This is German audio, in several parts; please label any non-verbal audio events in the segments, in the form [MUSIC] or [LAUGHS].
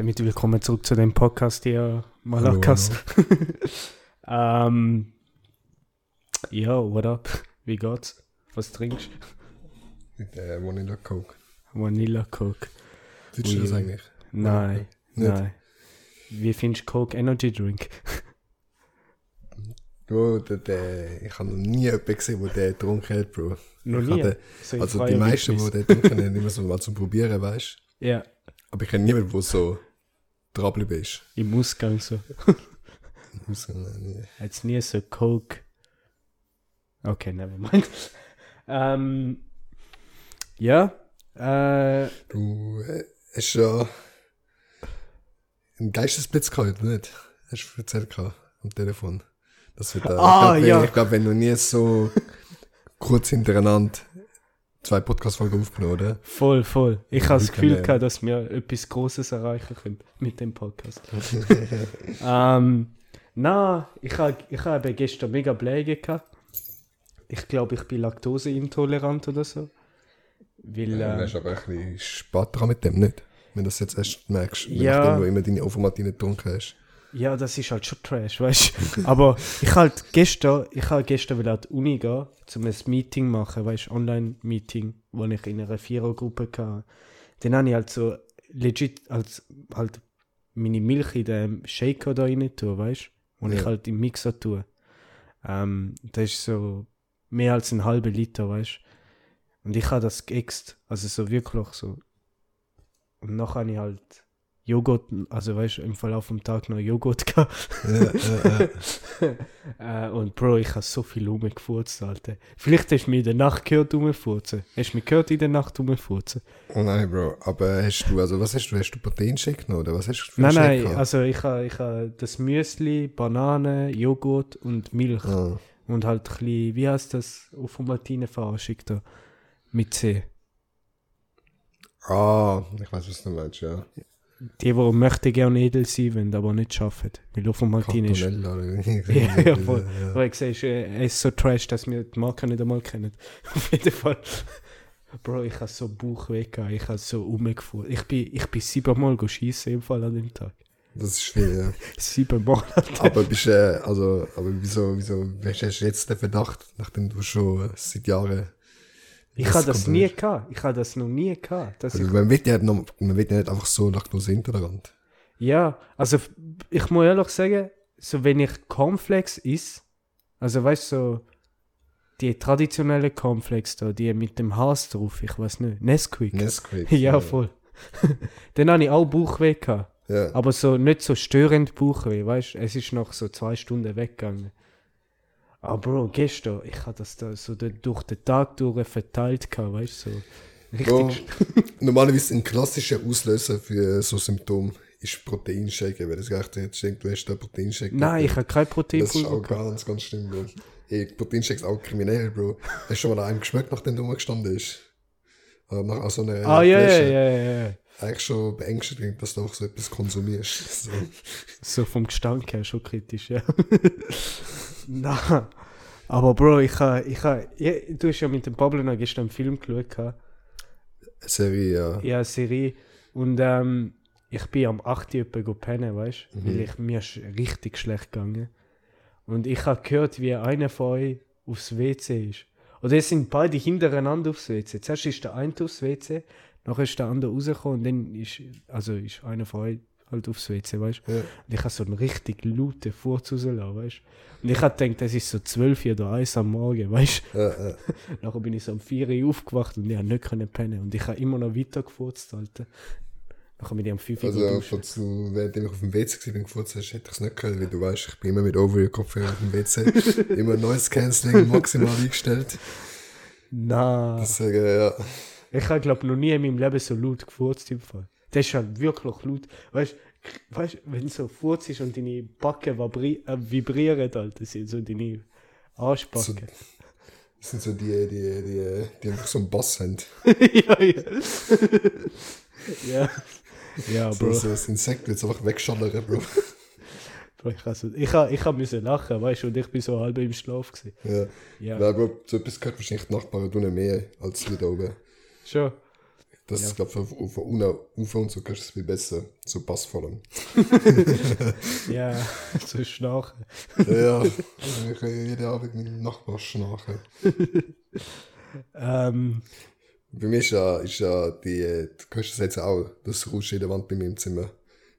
Damit willkommen zurück zu dem Podcast hier, Malakas. [LAUGHS] ähm, ja, what up? Wie geht's? Was trinkst Mit äh, Vanilla Coke. du? Vanilla Coke. Findest du das eigentlich? Nein, Nicht? nein. Wie findest du Coke Energy Drink? Bro, der, der, ich habe noch nie jemanden gesehen, der den getrunken hat, Bro. Noch nie? in Also die meisten, die den getrunken haben, immer so mal zum Probieren, weißt du. Ja, Aber ich kenne niemanden, der so dranbleiben ist. im Ausgang so. Ich muss sagen, nee. Jetzt nie so Coke. Okay, nevermind. ähm, ja, äh, Du äh, hast ja einen Geistesblitz gehabt, nicht? Hast du erzählt gehabt, am Telefon. Das wird, äh, Ah, ich glaub, ja. Ich glaube, wenn du nie so kurz hintereinander zwei Podcast-Folgen aufgenommen, oder? voll, voll. Ich habe das Gefühl gehabt, dass wir etwas Großes erreichen können mit dem Podcast. [LAUGHS] ähm, na, ich habe ich hab gestern mega Bläge gehabt. Ich glaube, ich bin laktoseintolerant oder so. Weil, Ja, du hast aber ein bisschen spät dran mit dem, nicht? Wenn du das jetzt erst merkst, Ja. nachdem du immer deine Ovomatine getrunken hast. Ja, das ist halt schon Trash, weißt du. [LAUGHS] Aber ich halt gestern, ich habe gestern wieder an die Uni gehen, um ein Meeting machen, weißt du, Online-Meeting, wo ich in einer Vierergruppe hatte. Dann habe ich halt so legit als halt meine Milch in den Shaker da rein tue, weißt du? Und ich Ja. halt im Mixer tue. Ähm, das ist so mehr als ein halber Liter, weißt du? Und ich habe das geäxt, also so wirklich so. Und nachher habe ich halt Joghurt, also weißt du, im Verlauf vom Tag noch Joghurt gehabt. Ja, [LAUGHS] äh, und Bro, ich habe so viel rumgefurzt, Alter. Vielleicht hast du mich in der Nacht gehört rumfurzen. Hast du mich gehört in der Nacht rumfurzen? Oh nein, Bro. Aber hast du, also was hast du? Hast du Proteinshake genommen, oder was hast du für Nein, nein, gehabt? also ich habe ich ha das Müsli, Banane, Joghurt und Milch. Ah, Und halt ein bisschen, wie heißt das, auf Martine-Verarschung da? Mit C. ah, ich weiß, was du meinst, ja. Die, die möchten gerne edel sein wollen, aber nicht schaffen. Weil auf Martine ist... Cardinella oder wie? Ja, ja, voll. Aber ich sehe, er ist so trash, dass wir die Marke nicht einmal kennen. Auf jeden Fall. Bro, ich habe so Bauchweh gehabt, ich habe so rumgefahren. Ich bin, ich bin siebenmal schießen im Fall an dem Tag. Das ist viel, ja. Siebenmal. Aber bist äh, also, aber wieso, wieso, hast du jetzt den Verdacht, nachdem du schon äh, seit Jahren. Ich habe das nie gehabt. Ich habe das noch nie gehabt. Also, man wird ja noch, man wird ja nicht einfach so laktoseintolerant. ja, also ich muss ehrlich sagen, so wenn ich Cornflakes is, also weißt du, so die traditionellen Cornflakes da, die mit dem Haas drauf, ich weiß nicht, Nesquik. Nesquik. [LAUGHS] Ja, voll. [LAUGHS] Dann habe ich auch Bauchweh gehabt. Ja. Aber so nicht so störend Bauchweh, weißt du? Es ist nach so zwei Stunden weggegangen. Aber Bro, gestern, ich hatte das da so durch den Tag durch verteilt gehabt, weißt du? So richtig. Bro, [LAUGHS] normalerweise ein klassischer Auslöser für so Symptome ist Proteinshake, weil das gedacht jetzt denkt, du hast da Proteinshake. Nein, ich habe kein Das ist Proteinpulver auch ganz, ganz schlimm, Bro. Ey, Proteinshake ist auch kriminell, Bro. Hast du schon mal einem geschmeckt, nachdem du rumgestanden ist? Oder nach so einer Ah, ja, ja, Flasche? ja, ja, ja. Eigentlich schon beängstigend, dass du auch so etwas konsumierst. [LAUGHS] So. So vom Gestank her schon kritisch, ja. [LAUGHS] Nein. Aber Bro, ich habe, ich habe, du hast ja mit dem Pablo noch gestern einen Film geschaut, gehabt. Serie, ja. ja, Serie. Und ähm, ich bin am 8. Uhr pennen, weißt du? Mhm. Weil ich, mir ist richtig schlecht gegangen. Und ich habe gehört, wie einer von euch aufs WC ist. Oder es sind beide hintereinander aufs WC. Zuerst ist der eine aufs WC, nachher ist der andere rausgekommen und dann ist, also ist einer von euch halt aufs WC, weißt du? Ja. Und ich habe so einen richtig lauten Furz rausgelassen, weißt du? Und ich habe gedacht, das ist so 12 oder 1 am Morgen, weißt du? Ja, ja. [LAUGHS] Nachher bin ich so um 4 Uhr aufgewacht und ich konnte nicht können pennen. Und ich habe immer noch weiter gefurzt, Alter. Nachher bin ich um 5 Uhr Also, falls du, während ich auf dem WC war, bin, gefurzt hast, hätte ich es nicht gehört, weil du weißt, ich bin immer mit Over-Ear-Kopfhörer auf dem WC. [LAUGHS] immer Noise Cancelling maximal eingestellt. Nein. Deswegen, ja. Ich habe, glaube noch nie in meinem Leben so laut gefurzt im Fall. Das ist halt wirklich laut. Weißt du, weißt, wenn so Furz ist und deine Backen vibri äh, vibrieren, Alter, das sind so deine Arschbacken. Das sind so die, die, die, die einfach so einen Bass haben. [LAUGHS] ja, ja. ja. Ja, So, Bro. so das Insekt wird einfach wegschallern, Bro. Bro, Ich, also, ich, ich müssen lachen, weißt du, und ich bin so halb im Schlaf gewesen. Ja. Ja, Ja, Bro, so etwas gehört wahrscheinlich die Nachbarn tun mehr als wir da oben. schon. Das Ja. ist, glaube ich, von, unten rauf und so kannst du es viel besser. So passvoll. [LAUGHS] Ja, [LAUGHS] so schnarchen. ja, ich kann jeden Abend mit dem Nachbar schnarchen. [LAUGHS] Ähm, Bei mir ist ja, ist ja die, äh, du hörst das jetzt auch, das Rauschen in der Wand bei mir im Zimmer.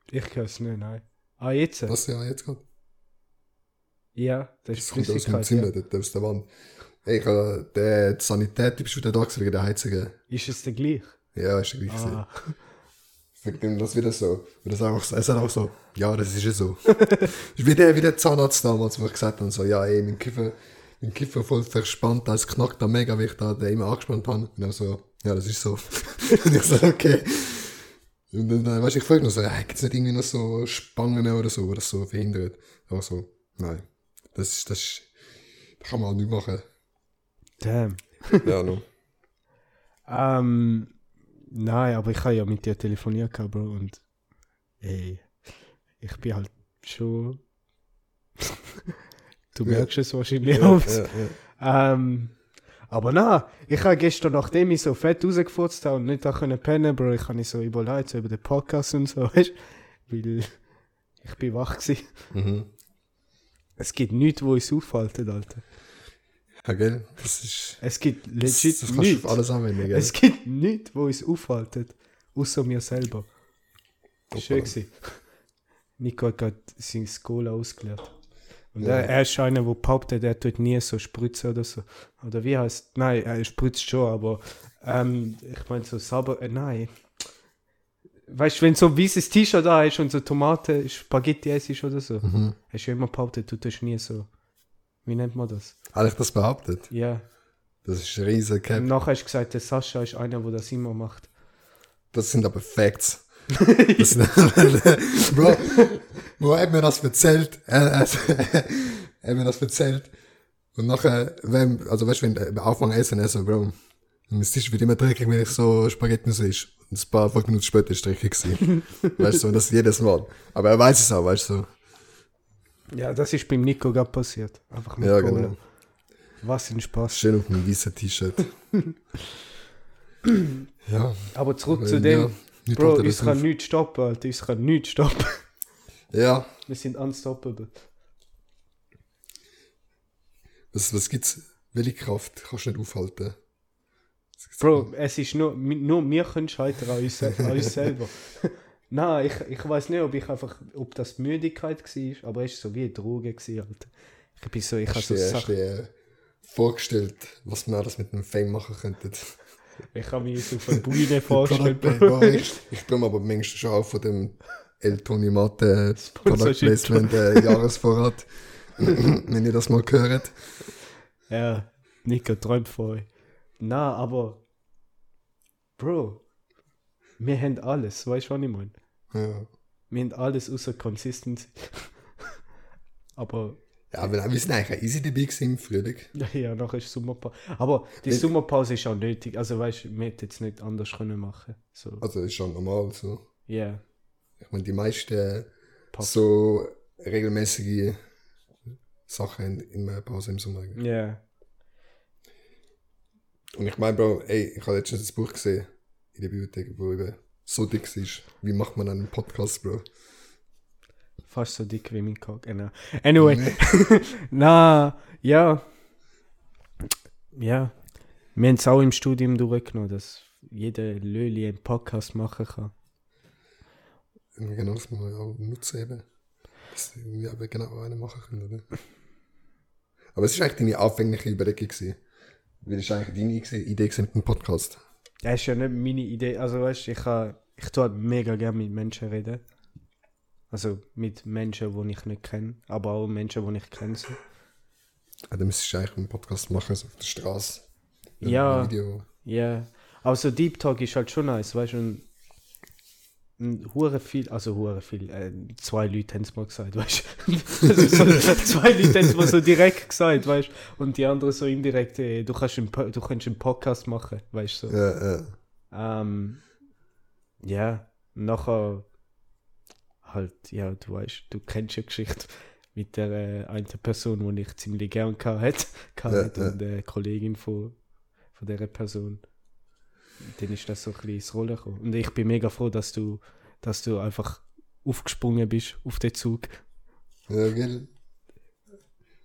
ich kann es nicht, nein. Ah, jetzt? Was ja jetzt gerade? Ja, das Das ist kommt aus dem. Zimmer, Ja. dort aus der Wand. Ey, ich, äh, der die Sanität ist wieder da wegen der Heizungen. Ist es der gleich? Ja, ist ja gleich gewesen. Ah, [LAUGHS] Wegen dem das wieder so. Und das einfach so, er sagt auch so, ja, das ist ja so. ist [LAUGHS] wie der, wie der Zahnarzt damals, wo ich gesagt habe, so, ja, ey, mein Kiefer, mein Kiefer voll verspannt, da es knackt da mega, wie ich da den immer angespannt habe. Und er so, ja, das ist so. [LAUGHS] und ich so, okay. Und dann, dann weißt du, ich frage noch so, ja, gibt's nicht irgendwie noch so Spangen oder so, oder so verhindert? Aber so, nein. Das ist, das ist, das kann man auch nicht machen. damn. Ja, no. Ähm, nein, aber ich habe ja mit dir telefoniert, Bro, und ey, ich bin halt schon. [LAUGHS] du merkst es wahrscheinlich ja, auch. ja, ja. Ähm, aber na, ich habe gestern, nachdem ich so fett rausgefurzt habe und nicht da können pennen, Bro, ich habe mich so überlegt, so über den Podcast und so, [LAUGHS] weißt weil ich bin wach gewesen. Mhm. Es gibt nichts, wo uns auffällt, Alter. Ja, gell? Das ist, Es gibt das, legit das du nichts. alles anwenden, gell? Es gibt nichts, wo uns auffällt, außer mir selber. Schön Hoppala. gewesen. Nico hat gerade seine Skola ausgelernt. Und Ja. er, ist einer, der behauptet, er tut nie so spritzen oder so. Oder wie heißt Nein, er spritzt schon, aber ähm, ich meine so sauber, äh, nein. Weißt du, wenn so ein weißes T-Shirt da ist und so Tomate, Spaghetti essst oder so, Mhm. hast du immer behauptet, du tust nie so. Wie nennt man das? Habe ich das behauptet? Ja. Das ist ein riesen Und Cap. nachher hast du gesagt, der Sascha ist einer, der das immer macht. Das sind aber Facts. Das sind, [LAUGHS] Bro, Bro, er hat mir das erzählt. [LAUGHS] Er, hat mir das erzählt. Und nachher, wenn, also weißt du, wenn wir anfangen essen, so, Bro, mein Tisch wird immer dreckig, wenn ich so Spaghetti sehe. Und ein paar fünf Minuten später ist es dreckig gewesen. [LAUGHS] weißt du, und das jedes Mal. Aber er weiß es auch, weißt du. Ja, das ist beim Nico gerade passiert. Einfach mit Ja, Cola. genau. Was ein Spaß. Schön auf einem weißen T-Shirt. [LAUGHS] ja. Aber zurück zu dem, ja, nicht Bro, uns kann auf. nichts stoppen, Alter. Uns kann nichts stoppen. Ja, Wir sind unstoppable. was, was gibt's? Welche Kraft kannst du nicht aufhalten? Bro, es ist nur, nur wir können scheitern an uns, an uns selber. [LAUGHS] Nein, ich, ich weiß nicht, ob ich einfach, ob das Müdigkeit war, aber es war so wie eine Droge, gewesen, Alter. Ich bin so, ich habe so Sachen, dir äh, vorgestellt, was wir alles mit einem Fame machen könnten? ich habe mich so auf eine Bühne [LAUGHS] vorgestellt, Product ich, ich mir aber manchmal schon auch von dem El Tony Mate Product Sponsorship. Placement äh, Jahresvorrat. [LAUGHS] Wenn ihr das mal gehört. Ja, Nico träumt von euch. Na, aber, Bro, wir haben alles, weißt du, was ich meine? Ja, Wir haben alles außer Consistency. [LAUGHS] aber, ja wir, wir sind eigentlich easy dabei gewesen im Frühling. [LAUGHS] ja, nachher ist Sommerpause. Aber die Sommerpause ist auch nötig. Also, weißt du, wir hätten jetzt nicht anders können machen. So, Also ist schon normal so. ja, Ich meine, die meisten Passt. so regelmäßige Sachen in der Pause im Sommer. ja. Und ich meine, Bro, ey, ich habe letztens ein Buch gesehen in der Bibliothek, wo eben so dick ist. Wie macht man einen Podcast, Bro? Fast so dick wie mein Cock. Genau. Anyway, [LAUGHS] na, ja. Ja. Wir haben es auch im Studium durchgenommen, dass jeder Löli einen Podcast machen kann. Genau das muss man auch nutzen eben. Dass wir aber genau einen machen können, oder? Aber es ist eigentlich deine anfängliche Überlegung gewesen. Wie ist eigentlich deine Idee mit dem Podcast? Das ist ja nicht meine Idee. Also, weißt du, ich, ich tue halt mega gerne mit Menschen reden. Also mit Menschen, die ich nicht kenne, aber auch Menschen, die ich kenne. So. Ja, dann müsstest du eigentlich einen Podcast machen, so auf der Straße. Ja. Ja, aber so Deep Talk ist halt schon nice, weißt du, hure viel, also hure viel, äh, zwei Leute haben es mal gesagt, [LAUGHS] weißt du, also [LAUGHS] so, zwei Leute haben es mal so direkt gesagt, weißt du, und die anderen so indirekt, äh, du kannst einen, du kannst einen Podcast machen, weißt du, so. Ja, ja. Ähm, ja, nachher halt, ja, du weißt, du kennst ja die Geschichte mit der äh, einen Person, die ich ziemlich gern gehabt hatte [LAUGHS] ja. und der Kollegin von, von dieser Person. Dann ist das so ein bisschen ins Rollen gekommen. Und ich bin mega froh, dass du, dass du einfach aufgesprungen bist auf den Zug. Ja, gell?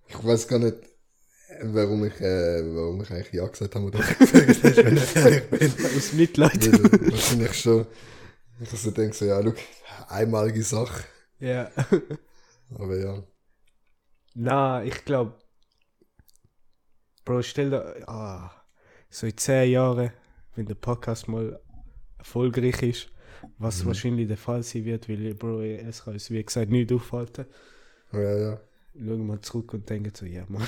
Ich weiß gar nicht, warum ich, äh, warum ich eigentlich Ja gesagt habe oder gefragt hast, wenn ich ehrlich bin. Aus Mitleid. Weil Wahrscheinlich schon. Ich denke so, ja, look, einmalige Sache. ja. Aber ja. Na, ich glaube. Bro, stell dir. Ah, so in 10 Jahren, wenn der Podcast mal erfolgreich ist, was wahrscheinlich der Fall sein wird, weil, Bro, es kann uns wie gesagt nicht aufhalten. Ja, ja. Schauen wir zurück und denken so, ja, Mann.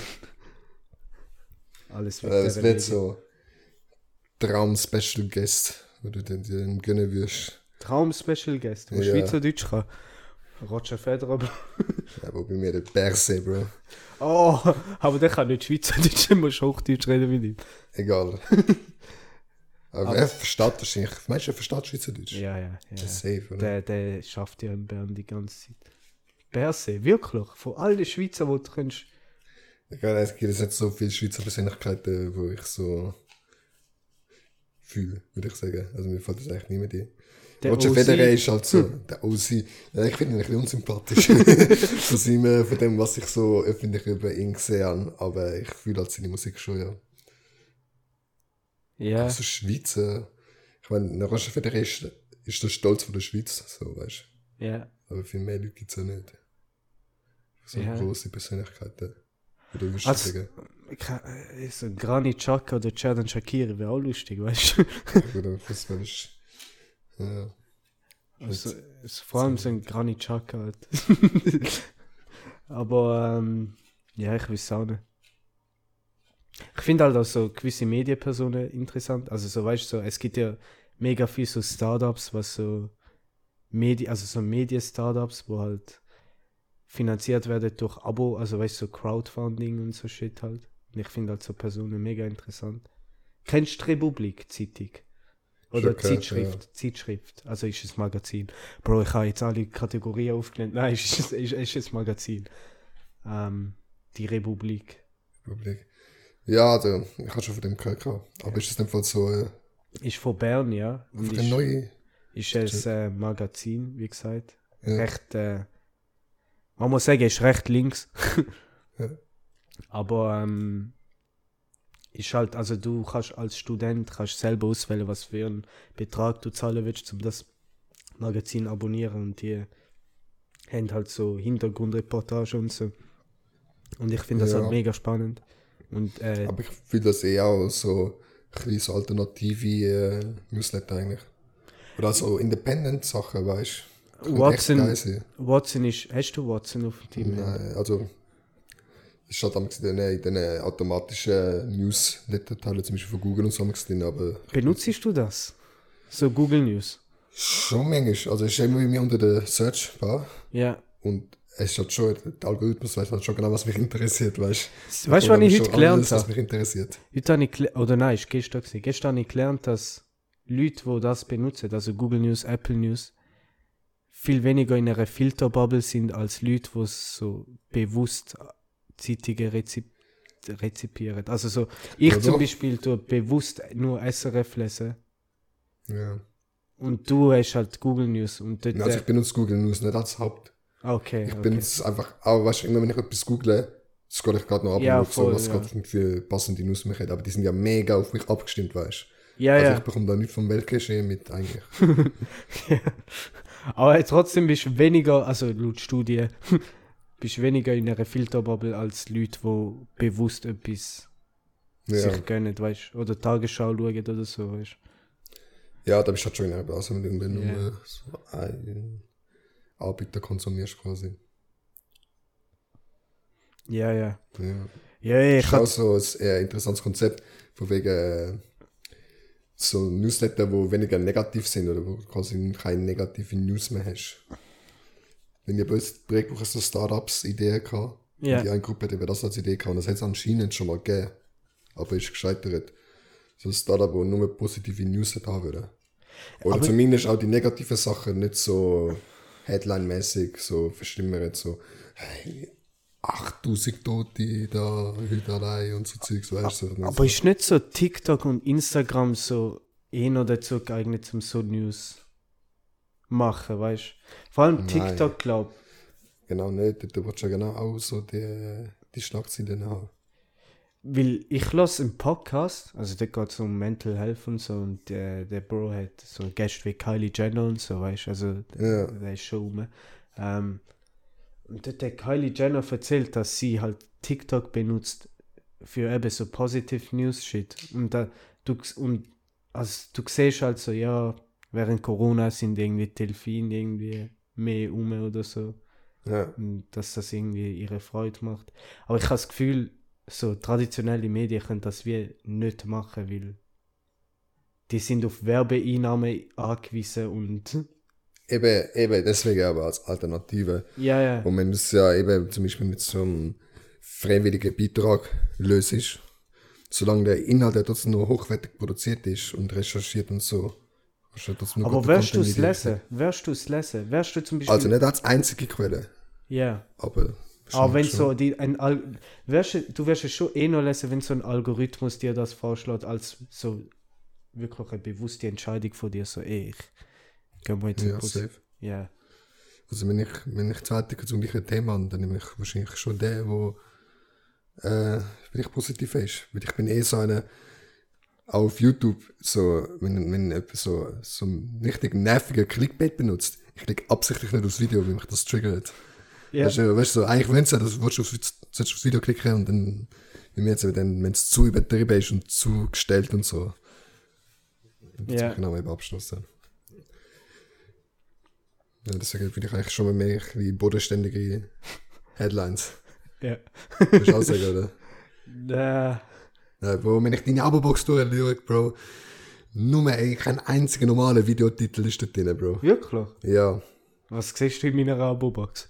[LAUGHS] Alles Äh, es dieser wird so Traum-Special Guest, wo du den, den gönnen wirst. Traum-Special Guest, der Ja. Schweizerdeutsch kann. Roger Federer, Bro. [LAUGHS] Ja, wo bei mir der Perse, Bro. Oh, aber der kann nicht Schweizerdeutsch, der muss Hochdeutsch reden mit ihm. Egal. [LAUGHS] Aber er versteht wahrscheinlich. Meinst du, er versteht Schweizerdeutsch? Ja, ja, ja. Das ist safe, oder? Der, der schafft ja in Bern die ganze Zeit. Berse, wirklich. Von all den Schweizer, die du kannst. Egal, es gibt jetzt nicht so viele Schweizer Persönlichkeiten, wo ich so fühle, würde ich sagen. Also mir fällt das eigentlich mehr ein. Der Roger. Federer ist halt so, der OC. Ja, ich finde ihn ein bisschen unsympathisch. [LAUGHS] von, seinem, von dem, was ich so öffentlich über ihn gesehen habe. Aber ich fühle halt seine Musik schon, ja. Ja, Also Schweizer. Ich meine, der Roger Federer ist, ist der Stolz von der Schweiz, so, weißt ja. du. Aber viel mehr Leute gibt es ja nicht. So Ja. große Persönlichkeiten. Oder Also- sagen? Äh, So ein Granit Xhaka oder Chad Shakiri wäre auch lustig, weißt du? Oder Fußball ist. Ja. Also, also vor allem so ein Granit Xhaka halt. [LAUGHS] Aber, ähm, ja, ich weiß auch nicht. Ich finde halt auch so gewisse Medienpersonen interessant. Also so, weißt du, so, es gibt ja mega viel so Startups, was so Medi also so Medien-Startups, wo halt finanziert werden durch Abo, also weißt du, so Crowdfunding und so Shit halt. Und ich finde halt so Personen mega interessant. Kennst du Republik Zeitung? Oder gehört, Zeitschrift, Zeitschrift, also ist es Magazin. Bro, ich habe jetzt alle Kategorien aufgenommen. Nein, [LAUGHS] es ist, ist, ist es Magazin. Ähm, die Republik. Republik. Ja, also, ich habe schon von dem gehört. gehabt. Aber ist das in dem Fall so äh, Ist von Bern, ja. Und ist, neue. ist es äh, Magazin, wie gesagt. Ja. Recht, äh, man muss sagen, ist recht links. [LAUGHS] Ja. Aber ähm, ist halt, also du kannst als Student kannst selber auswählen, was für einen Betrag du zahlen willst, um das Magazin abonnieren und die haben halt so Hintergrundreportage und so. Und ich finde das Ja. halt mega spannend. Und äh, Aber ich fühle das eher auch so ein so alternative äh, Newsletter eigentlich. Oder so Independent-Sachen, weißt du. Watson, Watson ist, hast du Watson auf dem Team? Nein, also. Es steht in den, in den automatischen Newsletter-Teilen, zum Beispiel von Google und so drin, aber Benutzt du das? So Google News? schon manchmal. Also, es ist immer bei mir unter der Search-Bar. Ja. Und ist halt schon, der Algorithmus weiß halt schon genau, was mich interessiert, weißt du. Weißt du, was ich heute gelernt alles, was habe? mich interessiert. Heute habe ich oder nein, ist gestern gewesen. Gestern habe ich gelernt, dass Leute, die das benutzen, also Google News, Apple News, viel weniger in einer Filterbubble sind als Leute, die so bewusst Zeitungen rezip rezipieren. Also so, ich Ja, zum. Beispiel tue bewusst nur SRF lesen Ja. und du hast halt Google News und dort, Also, ich benutze Google News nicht als Haupt. Okay, Ich okay. benutze es einfach, aber weißt du, immer wenn ich etwas google, scroll ich gerade noch ab Ja, und voll, so, was ja. gerade für passende News mich hat. Aber die sind ja mega auf mich abgestimmt, weißt du. ja, Also ja. ich bekomme da nicht vom Weltgeschehen mit eigentlich. [LAUGHS] Aber trotzdem bist du weniger, also laut Studie, [LAUGHS] bist du weniger in einer Filterbubble als Leute, die bewusst etwas Ja, sich gönnen, weißt du? Oder Tagesschau schauen oder so, weißt ja da bist du halt schon in einer Blase, wenn du du Ja. nur so einen Anbieter konsumierst quasi. Ja, ja. Ja. Ja, ja, Das ich ist auch so ein eher interessantes Konzept, von wegen äh, so Newsletter, wo weniger negativ sind oder wo du quasi keine negative News mehr hast. Wenn ihr bei uns das Projekt braucht, so Startups-Ideen gehabt. Ja. Die eine Gruppe, die wir das als Idee gehabt. Und das hat es anscheinend schon mal gegeben. Aber ist gescheitert. So ein Startup, wo nur positive News hat haben würde. Oder Aber- zumindest auch die negativen Sachen nicht so Headline-mäßig so verschlimmern. So, hey, 8000 Tote da heute allein und so Zeugs, weißt du. So, aber ist nicht so TikTok und Instagram so eh noch dazu geeignet, um so News machen, weißt du? Vor allem. TikTok, glaub Genau nicht. Du willst ja genau auch so die, die Schlagzeilen haben. Weil ich lasse im Podcast, also da geht es um Mental Health und so, und der, der Bro hat so Gäste wie Kylie Jenner und so, weißt du, also der, Ja. der ist schon rum. Ähm, und dort hat Kylie Jenner erzählt, dass sie halt TikTok benutzt für eben so Positive News Shit. Und, da, du, und also, du siehst halt so, ja, während Corona sind irgendwie Delfine irgendwie mehr um oder so. Ja. Und dass das irgendwie ihre Freude macht. Aber ich habe das Gefühl, so traditionelle Medien können das wie nicht machen, weil die sind auf Werbeeinnahmen angewiesen und [LAUGHS] Eben, eben, deswegen aber als Alternative. ja, ja, Und wenn du es ja eben zum Beispiel mit so einem freiwilligen Beitrag löst, solange der Inhalt ja trotzdem nur hochwertig produziert ist und recherchiert und so. ja aber wirst du es lesen? Wirst du es lesen? Wirst du zum Beispiel... Also nicht als einzige Quelle, ja. aber. Aber wenn schon. so die, ein Al wirst, du- wirst es schon eh noch lesen, wenn so ein Algorithmus dir das vorschlägt, als so wirklich eine bewusste Entscheidung von dir, so ey, ich geh mal jetzt Ja, Bus. safe. Ja, Also wenn ich, wenn ich Artikel zum gleichen Thema habe, dann nehme ich wahrscheinlich schon den, wo äh, vielleicht positiv ist. Weil ich bin eh so einer, auch auf YouTube, so, wenn, wenn jemand so, so einen richtig nervigen Clickbait benutzt, ich klicke absichtlich nicht aufs Video, weil mich das triggert. Ja. Weißt du, weißt du, so, eigentlich wenn es ja, das willst du aufs, Video klicken und dann, wie mir jetzt, wenn es zu übertrieben ist und zu gestellt und so. Dann Ja. genau eben Abschluss dann. Ja, deswegen bin ich eigentlich schon mal mehr bisschen bodenständige Headlines. ja. Kannst du auch sagen, oder? [LAUGHS] Äh, Ja, Bro, wenn ich deine Abo-Box durchschaue, Bro, nur ey, kein einziger normaler Videotitel ist da drin, Bro. wirklich? Ja. Was siehst du in meiner Abo-Box?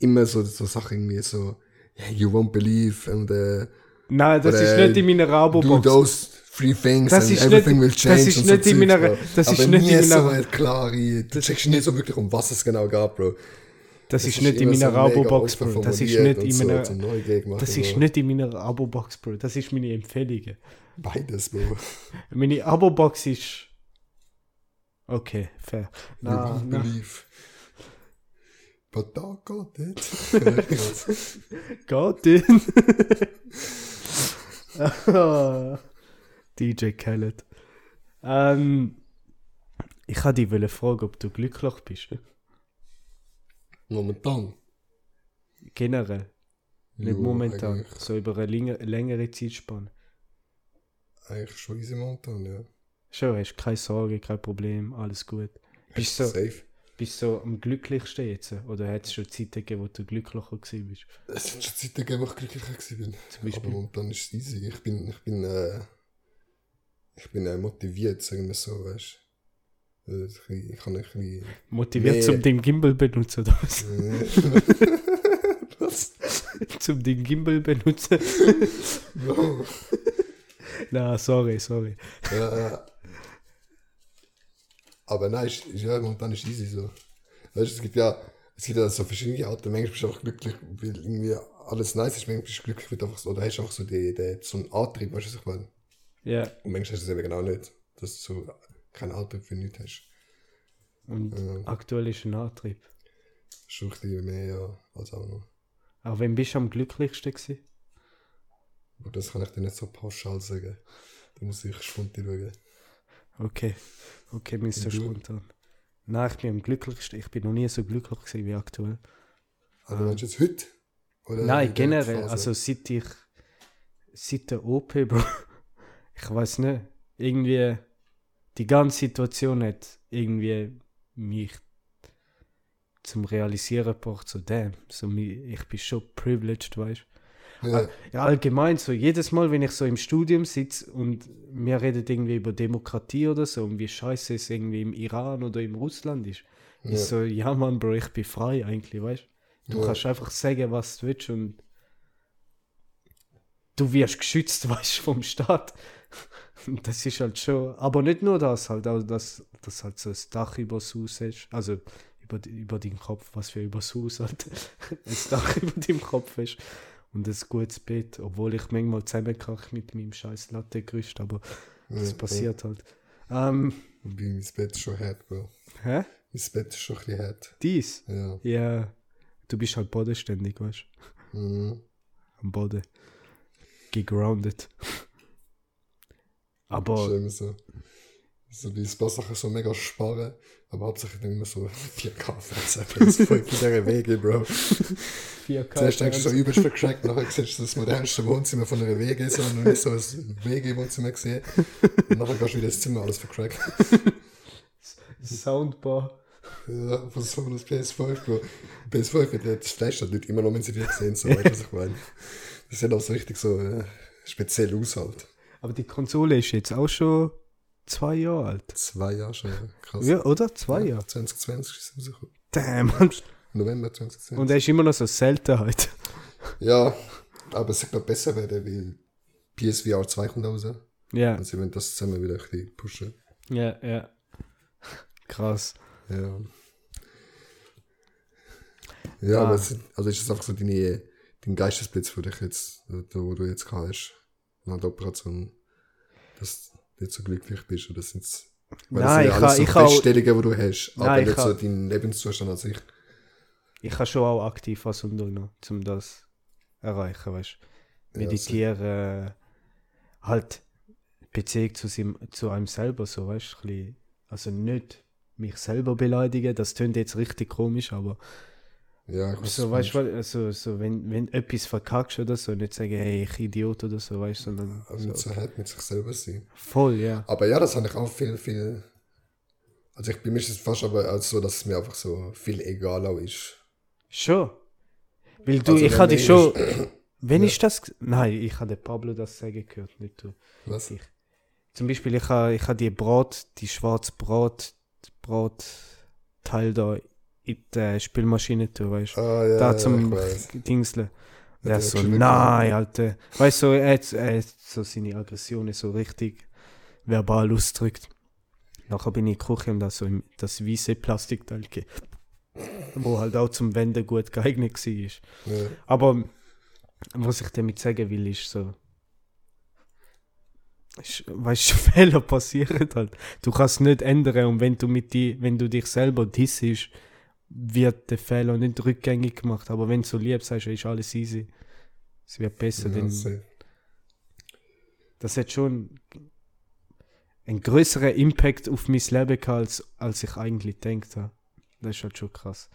Immer so, so Sachen irgendwie so, yeah, you won't believe and uh, Nein, das Oder, ist nicht in meiner do Able-Box. those three things Das and ist everything nicht- will das change. ist und so nicht in Zeugs, meiner- das ist Aber nicht in so meiner- eine klare, du checkst nicht so wirklich, um was es genau geht, Bro. Das, Das ist nicht in so meiner Abo-Box, Bro. Das ist nicht in so meiner... machen, Das ist Bro. nicht in meiner Abo-Box, Bro. Das ist meine Empfehlungen. Beides, Bro. Meine Abo-Box ist... Okay, fair. you Na, won't na. Da geht it. Geht in. DJ Khaled. Ähm, ich wollte dich fragen, ob du glücklich bist. Momentan. Generell. Nicht Ja, momentan. Eigentlich, So über eine länger, längere Zeitspanne. eigentlich schon easy momentan, ja. Schon, hast keine Sorge, kein Problem, alles gut. Bist du so, Safe. Bist du so am glücklichsten jetzt? Oder hat es schon Zeiten gegeben, wo du glücklicher gewesen bist? Es sind schon Zeiten gegeben, wo ich glücklicher gewesen bin. Zum Beispiel? Aber momentan ist es easy. Ich bin, ich bin, äh, ich bin äh, motiviert, sagen wir so, weißt du. Äh, Ich, ich kann ein bisschen. Motiviert Nee. zum den Gimbal benutzen oder was? [LAUGHS] Was? zum den Gimbal benutzen? [LAUGHS] Bro. [LAUGHS] Na, sorry, sorry. Ja, ja. Aber nein, ist, ist, ja, momentan ist easy so. Weißt du, es gibt ja, es gibt ja so verschiedene Arten. Manchmal bist du einfach glücklich, weil irgendwie alles nice ist. Manchmal bist du glücklich, weil du einfach so, oder hast du einfach so, die, die, so einen Antrieb, weißt du, was ich meine? Ja. Und manchmal hast du es eben genau nicht. Dass du so keinen Antrieb für nichts hast. Und Ja. aktuell ist ein Antrieb. Schon ein bisschen mehr, ja, als auch noch. Aber wen bist du am glücklichsten gewesen? Aber das kann ich dir nicht so pauschal sagen. Da muss ich spontan schauen. Okay. Okay, Mr. Du? Spontan. Nein, ich bin am glücklichsten. Ich bin noch nie so glücklich gewesen wie aktuell. Also meinst du jetzt heute? Oder Nein, generell. Also seit ich. Seit der OP, Bro. [LAUGHS] Ich weiß nicht. Irgendwie. Die ganze Situation hat irgendwie mich zum Realisieren gebracht. So, damn. So, ich bin schon privileged, weißt Ja, Ja, allgemein so. Jedes Mal, wenn ich so im Studium sitze und wir reden irgendwie über Demokratie oder so und wie scheiße es irgendwie im Iran oder im Russland ist. Ja. Ich so, ja Mann, Bro, ich bin frei eigentlich, weißt du? Du Ja. kannst einfach sagen, was du willst und du wirst geschützt, [LAUGHS] weißt du, vom Staat. Das ist halt schon, aber nicht nur das, halt auch, dass, dass halt so ein Dach übers Haus ist, also über, über den Kopf, was für übers Haus halt, [LAUGHS] ein Dach [LAUGHS] über dem Kopf ist und ein gutes Bett, obwohl ich manchmal zusammenkrache mit meinem scheiß Lattegerüst, aber das ja, passiert halt. Ähm, Wobei mein Bett ist schon hart, Bro. hä? Mein Bett ist schon ein bisschen hart. Dies? Ja. Ja. Du bist halt bodenständig, weißt du? Mhm. Am Boden. Gegroundet. Das Aber. so. So wie ein paar Sachen so mega sparen, aber hauptsächlich immer so [LAUGHS] 4K fressen. Das ist voll in dieser Wege, Bro. 4K. Zuerst denkst du so übelst vercrackt, [LAUGHS] nachher siehst du das modernste Wohnzimmer von einer WG, so noch nicht so ein WG-Wohnzimmer gesehen. Und nachher gehst du wieder ins Zimmer, alles vercrackt. [LAUGHS] Soundbar. Ja, was soll das PS5, Bro? PS5 wird jetzt Flash nicht immer noch, wenn sie dich sehen, so, weißt du, was ich meine? Das ist ja auch so richtig so äh, speziell aus halt. Aber die Konsole ist jetzt auch schon zwei Jahre alt. Zwei Jahre schon, krass. Ja, oder? Zwei Jahre. 2020 ist es rausgekommen. Damn. November 2020. Und er ist immer noch so Seltenheit. Ja, aber es wird besser werden, weil PSVR 2 kommt raus. Ja, Also, wenn das zusammen wieder ein bisschen pushen. ja, ja. Krass. Ja. Ja, Ah. aber es, also ist das einfach so deine, dein Geistesblitz für dich jetzt, da, wo du jetzt gehabt hast, nach der Operation, dass du nicht so glücklich bist, oder sind's, weil Nein, ich sind ja alles so ich Feststellungen, die du hast, aber Nein, ich nicht ha- so dein Lebenszustand an sich. Ich habe schon auch aktiv was unternommen, um das erreichen, weißt du. Ja, Meditieren, halt Beziehung zu, seinem, zu einem selber, so, weißt du, also nicht mich selber beleidigen, das tönt jetzt richtig komisch, aber Ja, ich weiß, so, weißt du also, so, wenn, wenn etwas verkackst oder so, nicht sagen, hey, ich Idiot oder so, weißt du, sondern. Also nicht so, so hart mit sich selber sein. voll, ja. Aber ja, das habe ich auch viel, viel, also ich bin mir fast aber als so, dass es mir einfach so viel egal auch ist. Schon. Weil du, Also, ich hatte schon, [CLEARS THROAT] wenn Ja. ich das, nein, ich habe Pablo das sagen gehört, nicht du. Was? Ich. Zum Beispiel, ich habe ich ha die Brot, die schwarze Brot, Brotteil da in die Spülmaschine tun, weißt du? Ah, ja, da ja, zum. Dingsle. Hat Der er so, nein, Alter. Weißt du, so, er, hat- er hat so seine Aggressionen so richtig verbal ausdrückt. Nachher bin ich in die Küche und da so das weiße Plastikteil gegeben. Wo halt auch zum Wenden gut geeignet war. Ja. Aber was ich damit sagen will, ist so. Ist, weißt du, [LAUGHS] Fehler passieren halt. Du kannst es nicht ändern und wenn du mit die, wenn du dich selber dissest, wird der Fehler nicht rückgängig gemacht. Aber wenn du so lieb sagst, ist alles easy. Es wird besser, Ja, denn das hat schon einen größeren Impact auf mein Leben gehabt, als, als ich eigentlich gedacht habe. Das ist halt schon krass.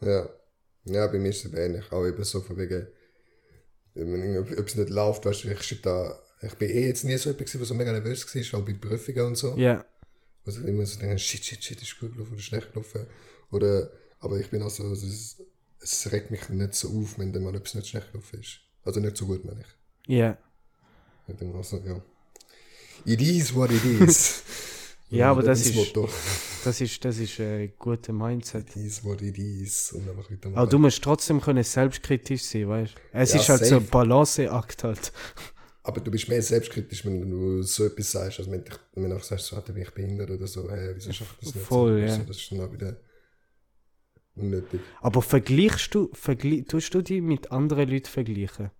Ja. Ja, bei mir ist es ähnlich. Auch eben so von wegen, wenn etwas nicht läuft, weißt du, ich da, ich bin eh jetzt nie so jemand der so mega nervös war, auch bei Prüfungen und so. Ja, Also immer so denken, shit, shit, shit, ist gut gelaufen oder schlecht gelaufen. Oder, aber ich bin auch so, also es, es regt mich nicht so auf, wenn dann mal etwas nicht schlecht gelaufen ist. Also nicht so gut, meine ich. ja. Ich bin auch so, ja. It is what it is. [LAUGHS] Ja, aber das ist- Motto. Das ist, das ist ein guter Mindset. It is what it is. Und einfach wieder Aber du musst trotzdem können selbstkritisch sein, weißt du? Es Ja, ist halt so ein safe. Balanceakt halt. Aber du bist mehr selbstkritisch, wenn du so etwas sagst, als wenn, wenn du einfach sagst, so, Alter, bin ich behindert oder so, hey, wieso schafft das nicht? Voll, so, ja. Also, das ist dann auch wieder unnötig. Aber vergleichst du, vergleich, tust du dich mit anderen Leuten vergleichen?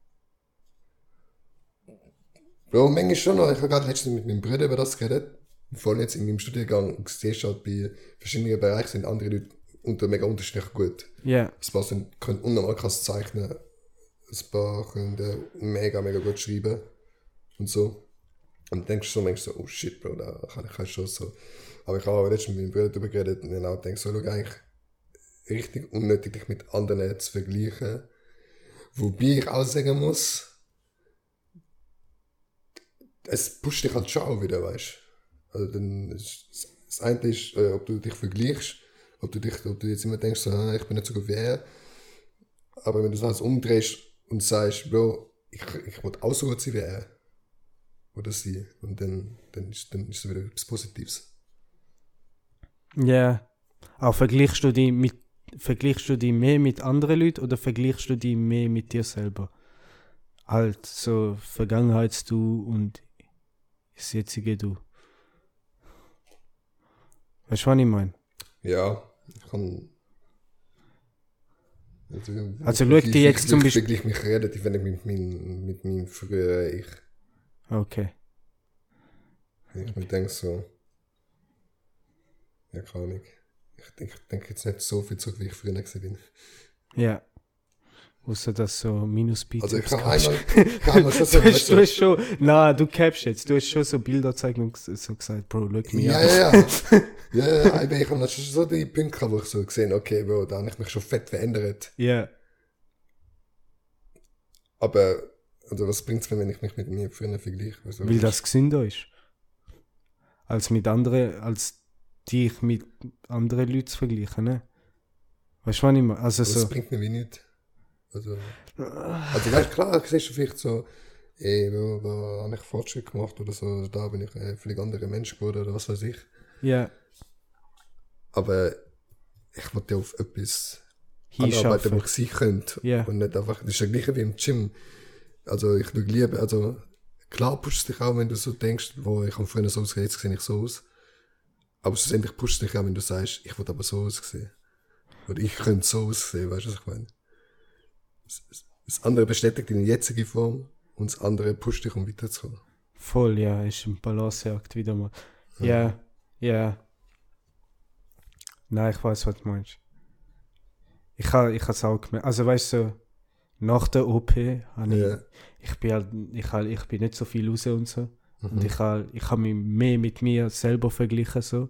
Bro, manchmal schon noch. Ich habe gerade letztens mit meinem Bruder über das geredet. Vor allem jetzt in meinem Studiengang siehst du halt bei verschiedenen Bereichen sind andere Leute unter mega unterschiedlich gut. Ja, Ein paar sind, können unnormal krass zeichnen. Ein paar können äh, mega, mega gut schreiben. Und so. Und dann denkst du so manchmal so, oh shit, Bro, da kann ich schon so. Aber ich habe letztens mit meinem Bruder darüber geredet und dann auch gedacht, so, schau, eigentlich richtig unnötig, dich mit anderen zu vergleichen. Wobei ich auch sagen muss, es pusht dich halt schon auch wieder, weißt du. Also dann ist, das eine ist, äh, ob du dich vergleichst, ob du, dich, ob du jetzt immer denkst, so, ah, ich bin nicht so gut wie er. Aber wenn du das alles umdrehst und sagst, Bro, ich, ich will auch so gut sein wie er. Oder sie. Und dann, dann, ist, dann ist es wieder etwas Positives. ja. Auch vergleichst du dich mit, vergleichst du dich mehr mit anderen Leuten oder vergleichst du dich mehr mit dir selber? Halt so Vergangenheits-Du und das jetzige Du. Weißt du, was ich meine? Ja, ich kann. Also, Also schau dir jetzt zum Beispiel- Ich mich relativ wenig mit meinem, mit meinem früheren Ich. Okay. Ich mir denke so, Ja, keine Ahnung. Ich denke, ich denke jetzt nicht so viel zurück, wie ich früher war. Ja. Außer dass so Minus-Beats. Also ich habe einmal, [LAUGHS] ich habe einmal schon so, du, hast, du hast schon, na, du capst jetzt, du hast schon so Bilder gezeigt und so gesagt, Bro, look me Ja, up. ja, ja. [LAUGHS] ja, ja, ich habe schon so die Punkte gehabt, wo ich so gesehen okay, Bro, da habe ich mich schon fett verändert. Ja, Aber, also was bringt es mir, wenn ich mich mit mir früher vergleiche? Also, weil das gesünder ist. Als mit anderen, als dich mit anderen Leuten zu vergleichen, ne? Weißt du, was ich meine? Also das so, bringt mir wie nichts. Also, also weißt du, klar, siehst du vielleicht so, ey, Bro, da habe ich Fortschritt gemacht oder so, da bin ich ein völlig anderer Mensch geworden oder was weiß ich. ja, Aber ich wollte ja auf etwas anarbeiten, wo ich sein könnte. Ja. Und nicht einfach, das ist ja gleich wie im Gym. Also ich lieber, also klar pusht dich auch, wenn du so denkst, wo ich habe früher so ausgesehen, jetzt sehe ich so aus. Aber schlussendlich pusht dich auch, wenn du sagst, ich will aber so aussehen. Oder ich könnte so aussehen, weißt du, was ich meine? Das- andere bestätigt deine jetzige Form und das andere pusht dich, um weiterzukommen. Voll, ja, ist ein Balanceakt wieder mal. Ja, ja. Nein, ich weiß, was du meinst. Ich habe ich es auch gemerkt. Also weißt du, so, nach der OP habe ich, Ja. ich bin halt, ich, ich bin nicht so viel raus und so. Mhm. Und ich habe ich hab mich mehr mit mir selber verglichen so.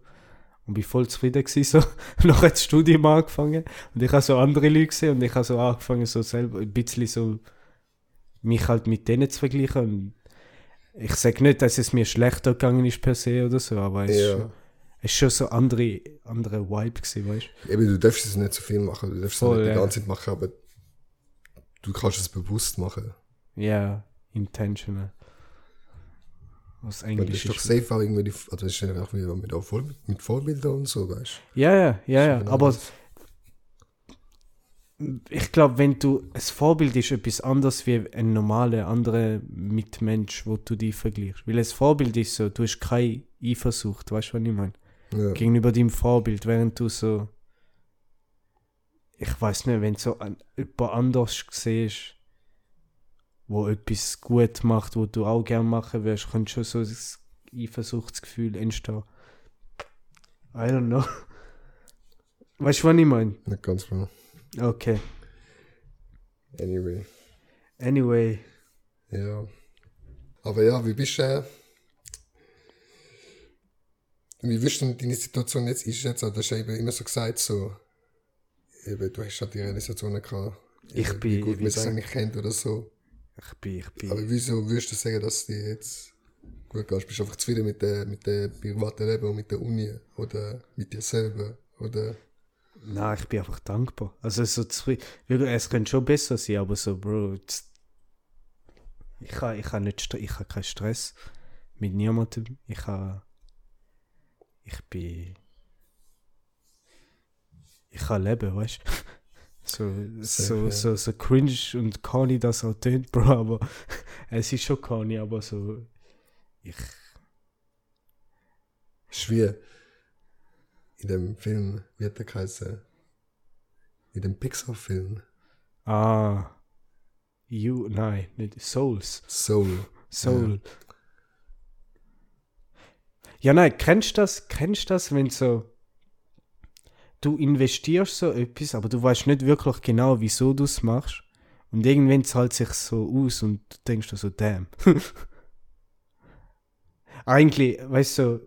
Und bin voll zufrieden gewesen, so. [LAUGHS] Hat das Studium angefangen. Und ich habe so andere Leute gesehen und ich habe so angefangen, so selber ein bisschen so mich halt mit denen zu vergleichen. Und ich sage nicht, dass es mir schlechter gegangen ist per se oder so, aber es, Ja. ist, schon, es ist schon so andere, andere Vibe gewesen, weißt du? Eben, du darfst es nicht so viel machen, du darfst Voll, es nicht ja. die ganze Zeit machen, aber du kannst es bewusst machen. Ja, intentional. Was Weil das Englisch ist doch safe auch irgendwie, die, also ist ja auch wieder mit, auch Vor mit Vorbildern und so, weißt Ja, ja, ja, ja. Genau Aber ich glaube, wenn du ein Vorbild ist etwas anderes wie ein normaler anderer Mitmensch, wo du dich vergleichst. Weil ein Vorbild ist so, du hast keine Eifersucht, weißt du, was ich meine? Ja. Gegenüber deinem Vorbild, während du so, ich weiß nicht, wenn du so an, jemand anders siehst, wo etwas gut macht, wo du auch gerne machen wirst, könnte schon so das Eifersuchtsgefühl entstehen. I don't know. Weißt du, was ich meine? Nicht ganz genau. Okay. Anyway. Anyway, Ja. Aber ja, wie bist du, äh, wie wirst du deine Situation jetzt einschätzen? Du hast ja eben immer so gesagt, so, eben, du hast halt die Realisationen gehabt, Ich eben, bin- wie gut man es eigentlich kennt oder so. Ich bin, ich bin. Aber wieso würdest du sagen, dass die jetzt gut gehst? Bist du einfach zufrieden mit der, mit der privaten Leben und mit der Uni? Oder mit dir selber? Oder? Nein, ich bin einfach dankbar. Also so zufrieden. Es könnte schon besser sein, aber so, Bro, ich habe ich ha nicht ich ha keinen Stress mit niemandem. Ich habe ich bin ich kann leben, weißt du? [LAUGHS] So, so, ja. so, so cringe und corny das auch tönt, [LAUGHS] Bro, aber es ist schon corny, aber so ich wie in dem Film, wie hat der geheißen? In dem Pixar-Film. ah you nein, nicht Souls. Soul. Soul. Ja, nein, kennst du das? Kennst du das, wenn so. Du investierst so etwas, aber du weißt nicht wirklich genau, wieso du es machst. Und irgendwann zahlt sich so aus und du denkst dir so, damn. [LAUGHS] Eigentlich, weißt du,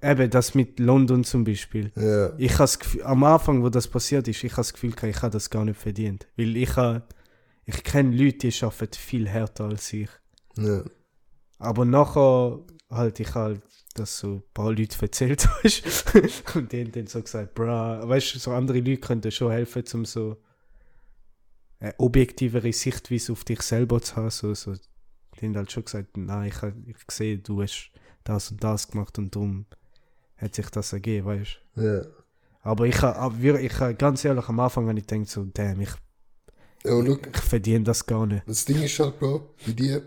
eben das mit London zum Beispiel. Ja. Ich has Gefühl, am Anfang, wo das passiert ist, ich habe das Gefühl, ich habe das gar nicht verdient. Weil ich habe, ich kenne Leute, die arbeiten viel härter als ich. ja. Aber nachher halt ich halt das so ein paar Leute erzählt [LAUGHS] weißt und die haben dann so gesagt, bra, weißt du, so andere Leute könnten schon helfen, um so eine objektivere Sichtweise auf dich selber zu haben. So, so. Die haben halt schon gesagt, nein, ich, hab- ich sehe, du hast das und das gemacht und darum hat sich das ergeben, weißt du. ja. Aber ich habe, ich ganz ehrlich, am Anfang habe ich gedacht so, damn, ich, Ja, look, ich verdiene das gar nicht. das Ding ist halt, Bro, bei dir,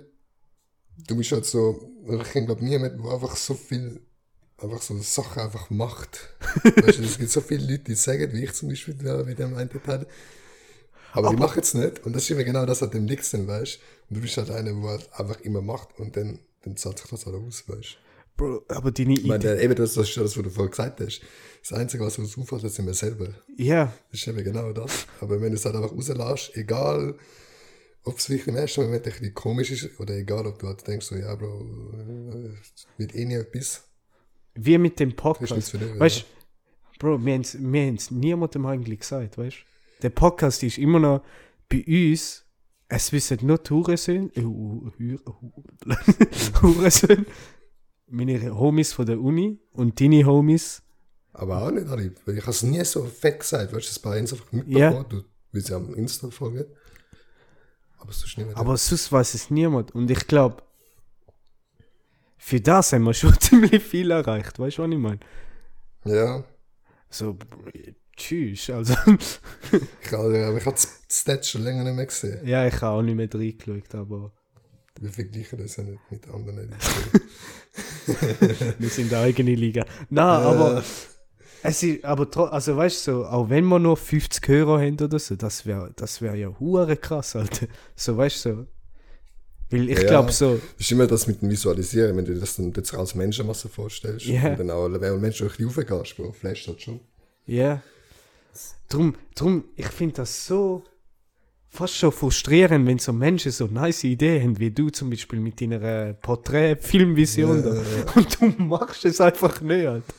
du bist halt so, ich kenne glaube niemanden, der einfach so viel, einfach so Sachen einfach macht. [LAUGHS] weißt du, es gibt so viele Leute, die sagen, wie ich zum Beispiel, wie der meinte hat. Aber, die machen es nicht. Und das ist immer genau das, was dem liegt, dann, weißt du. Und du bist halt einer, der halt einfach immer macht und dann, dann zahlt sich das halt aus, weißt Bro, aber deine Ich meine, Idee. eben das, das ist das, was du vorhin gesagt hast. Das Einzige, was uns auffällt, das sind wir selber. Ja, Das ist eben genau das. Aber wenn du es halt einfach rauslässt, egal, ob es wirklich im ersten Moment ein bisschen komisch ist, oder egal, ob du halt denkst, so, ja, Bro, äh, wird eh nie etwas. wie mit dem Podcast. Weißt Bro, wir haben es wir haben's niemandem eigentlich gesagt, weißt Der Podcast ist immer noch bei uns, es wissen nur die Hurensöhne, äh, Hu- Hu- Hu- [LAUGHS] Hurensöhne, meine Homies von der Uni und deine Homies. Aber auch nicht alle. Weil ich habe es nie so fett gesagt, weißt du, das bei uns einfach mitbekommen, Ja. du, wie sie am Insta folgen. Aber nicht mehr Aber sonst weiß es niemand. Und ich glaube, für das haben wir schon [LAUGHS] ziemlich viel erreicht, weißt du, was ich meine? Ja. So, tschüss, also. [LAUGHS] Ich habe, ich habe das Stats schon länger nicht mehr gesehen. ja, ich habe auch nicht mehr reingeschaut, aber Wir vergleichen das ja nicht mit anderen. [LAUGHS] wir sind eigene Liga. Nein, aber. Es ist, aber tro- also weißt du, so, auch wenn wir nur 50 Hörer haben oder so, das wäre das wär ja hure krass, Alter. So, weißt du, so. Weil ich Ja. glaube so, Das ist immer das mit dem Visualisieren, wenn du das dann jetzt als Menschenmasse vorstellst. Ja. Und dann auch, wenn du Menschen ein bisschen raufgehst, Bro, flasht das schon. ja. Drum, drum, ich finde das so fast schon frustrierend, wenn so Menschen so nice Ideen haben, wie du zum Beispiel mit deiner Porträt-Filmvision da. Und du machst es einfach nicht, Alter.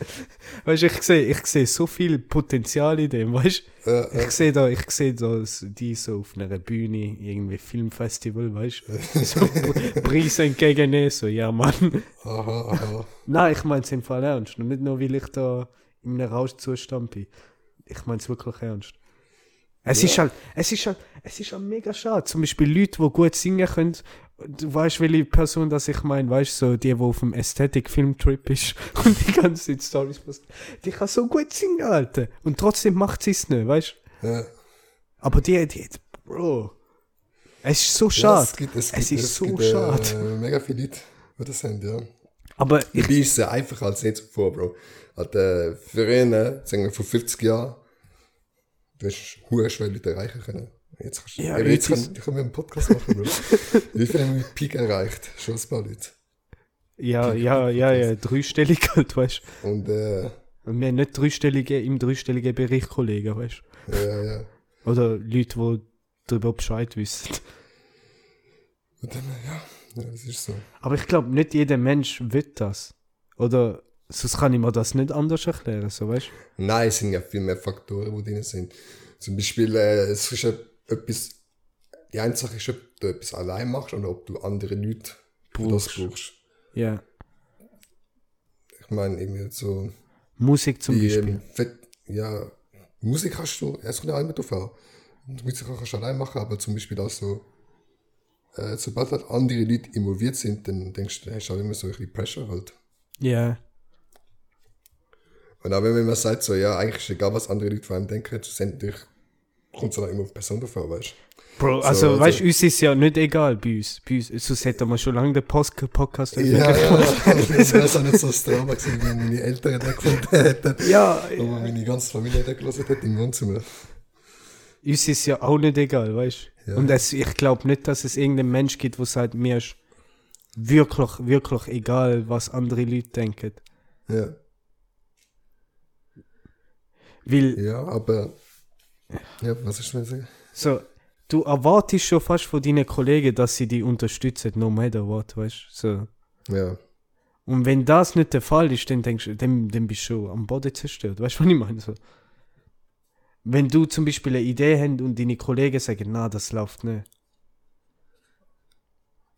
Weißt du, ich sehe ich seh so viel Potenzial in dem, weißt du? Äh, Ich sehe da, ich sehe da die so auf einer Bühne, irgendwie Filmfestival, weißt du? [LAUGHS] So P- Preis entgegennehmen, so, ja, Mann. aha, aha. Nein, ich meine es im Fall ernst. Und nicht nur, weil ich da in einem Rauschzustand bin. Ich meine es wirklich ernst. Es ist halt, es ist halt, es ist halt mega schade. Zum Beispiel Leute, die gut singen können. Du weißt, welche Person das ich meine, weißt du, so die, die auf dem Ästhetik-Filmtrip ist [LAUGHS] und die ganze Zeit Stories postet. Die kann so gut singen, Alter. Und trotzdem macht sie es nicht, weißt du? Ja. Aber die, die, Bro. Es ist so Ja, schade. es, gibt, es, Es gibt, ist es so gibt, schade. Äh, mega viele Leute, die das haben, ja. Aber ich, ist es ja einfach als nicht zuvor, Bro. Äh, für ihn, sagen wir, vor 50 Jahren, du hast hohe Leute erreichen können. Jetzt kannst du, Ja, eben, jetzt jetzt kann, können wir einen Podcast machen. [LAUGHS] Wie viel haben wir mit Peak erreicht? Schon ein paar Leute. ja, ja, ja, ja, dreistellig [LAUGHS] halt, weißt du. Und, äh, wir haben nicht dreistellige, im dreistelligen Bereich Kollegen, weißt ja, ja, ja. du. Oder Leute, die darüber Bescheid wissen. Und dann, ja, ja, das ist so. Aber ich glaube, nicht jeder Mensch will das. Oder sonst kann ich mir das nicht anders erklären, so weißt du. Nein, es sind ja viel mehr Faktoren, die drin sind. Zum Beispiel, äh, es ist ja etwas, die eine Sache ist, ob du etwas allein machst oder ob du andere Leute für das Brauchst. Ja. Ich meine, irgendwie so, Musik zum die, Beispiel. ähm, Fett- ja, Musik kannst du, es kommt ja immer drauf an. Musik kannst du allein machen, aber zum Beispiel auch so, äh, sobald halt andere Leute involviert sind, dann denkst du, hast du auch immer so ein bisschen Pressure halt. Ja. Und auch wenn man sagt, so, ja, eigentlich ist egal, was andere Leute von einem denken, schlussendlich kommt es dann immer auf die Person drauf an, weißt Bro, So, also, also- weißt du, uns ist ja nicht egal bei uns. Bei uns sonst hätten wir schon lange den Post Podcast Ja, ja, [LAUGHS] das wäre auch nicht so das Drama gewesen, wenn meine Eltern den gefunden hätten. ja, Aber meine ganze Familie den gelesen hat im Wohnzimmer. uns ist ja auch nicht egal, weißt du? Ja. Und es, ich glaube nicht, dass es irgendeinen Mensch gibt, der sagt, mir ist wirklich, wirklich egal, was andere Leute denken. Ja, Weil, ja, aber, ja, was ist mir sagen? so, du erwartest schon fast von deinen Kollegen, dass sie dich unterstützen, no matter what, weißt du? So. Ja, Und wenn das nicht der Fall ist, dann denkst du, dann, dann bist du schon am Boden zerstört. Weißt du, was ich meine? So. Wenn du zum Beispiel eine Idee hast und deine Kollegen sagen, na, das läuft nicht.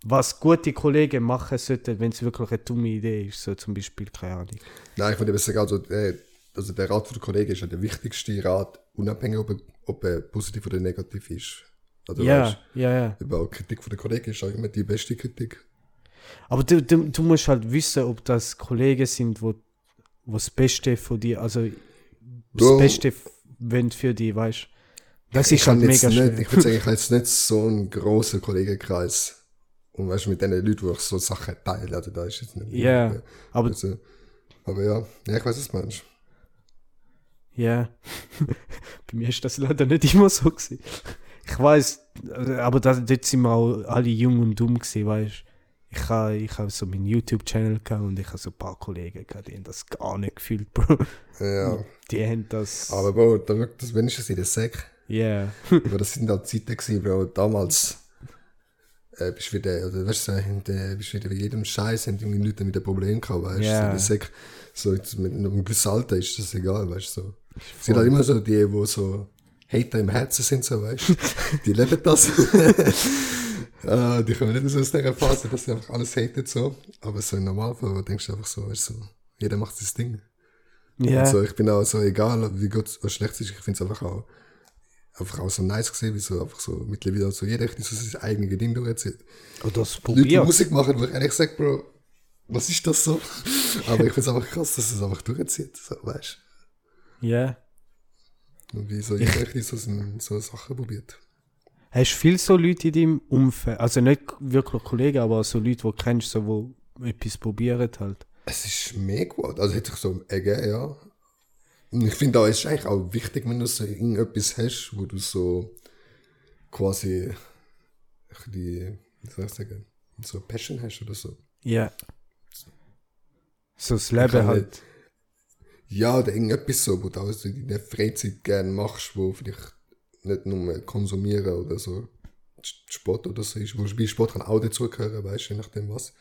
Was gute Kollegen machen sollten, wenn es wirklich eine dumme Idee ist, so zum Beispiel, keine Ahnung. nein, ich würde eben sagen, also, äh, also der Rat von der Kollegen ist ja der wichtigste Rat, unabhängig, ob er, ob er positiv oder negativ ist. Also, ja, weißt, ja, ja. überhaupt Kritik von der Kollegen ist auch immer die beste Kritik. Aber du, du, du musst halt wissen, ob das Kollegen sind, wo, wo das Beste von dir, also das Ja. Beste wollen für dich, weißt du. Das ich ist halt mega schwer. Ich würde sagen, ich habe jetzt nicht so einen grossen Kollegenkreis. Und weißt du, mit den Leuten, die ich so Sachen teile, also da ist jetzt nicht. Ja, aber Also, aber ja, ja, ich weiß, was du meinst. Ja. [LAUGHS] Bei mir ist das leider nicht immer so gewesen. Ich weiß, aber da, dort sind wir auch alle jung und dumm gewesen, weißt Ich habe ich ha so meinen YouTube-Channel gehabt und ich habe so ein paar Kollegen gehabt, die haben das gar nicht gefühlt, Bro. Ja. Die haben das. Aber Bro, da wirkt das wenigstens in der Säck. Yeah. Aber das sind halt Zeiten gewesen, Bro. Damals äh, bist du wieder, oder weißt du, äh, bist du wieder bei jedem Scheiß, haben irgendwie Leute mit einem Problem gehabt, weißt du. Ja. So, in der Säck, so jetzt mit einem gewissen Alter ist das egal, weißt du. So. Es sind halt immer so die, wo so Hater im Herzen sind, so, weißt du. [LAUGHS] Die leben das. äh, [LAUGHS] die kommen nicht so aus dieser Phase, dass sie einfach alles haten, so. Aber so im Normalfall denkst du einfach so, weißt du, so, jeder macht sein Ding. Ja. Also ich bin auch so, egal wie gut oder schlecht es ist, ich finde es einfach auch, einfach auch so nice gesehen, wie so einfach so mittlerweile so jeder so sein eigenes Ding durcherzählt. Oder das Leute, die probiert. Musik machen, wo ich ehrlich sage, Bro, was ist das so? [LAUGHS] Aber ich finde es einfach krass, dass es einfach durchzieht, so, weißt Ja. Und wie so jeder richtig so, so Sachen probiert. Hast du viel so Leute in deinem Umfeld? Also nicht wirklich Kollegen, aber so Leute, die du kennst, so, wo etwas probieren halt. Es ist mega gut, also hätte ich so ergeben, ja. Und ich finde auch, es ist eigentlich auch wichtig, wenn du so irgendetwas hast, wo du so quasi, die, wie soll ich sagen, so Passion hast oder so. Ja. So das Ich Leben halt. Ja, oder irgendetwas so, wo du so in der Freizeit gerne machst, wo vielleicht nicht nur konsumieren oder so Sport oder so ist, wo bei Sport kann auch dazugehören, weißt du, je nachdem was.